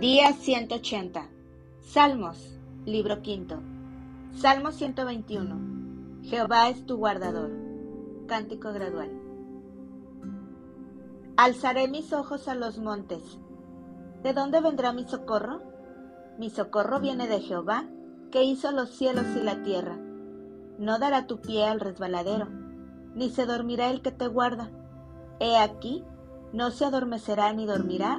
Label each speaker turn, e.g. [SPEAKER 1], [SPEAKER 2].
[SPEAKER 1] Día 180. Salmos, libro quinto. Salmo 121. Jehová es tu guardador. Cántico gradual. Alzaré mis ojos a los montes. ¿De dónde vendrá mi socorro? Mi socorro viene de Jehová, que hizo los cielos y la tierra. No dará tu pie al resbaladero, ni se dormirá el que te guarda. He aquí, no se adormecerá ni dormirá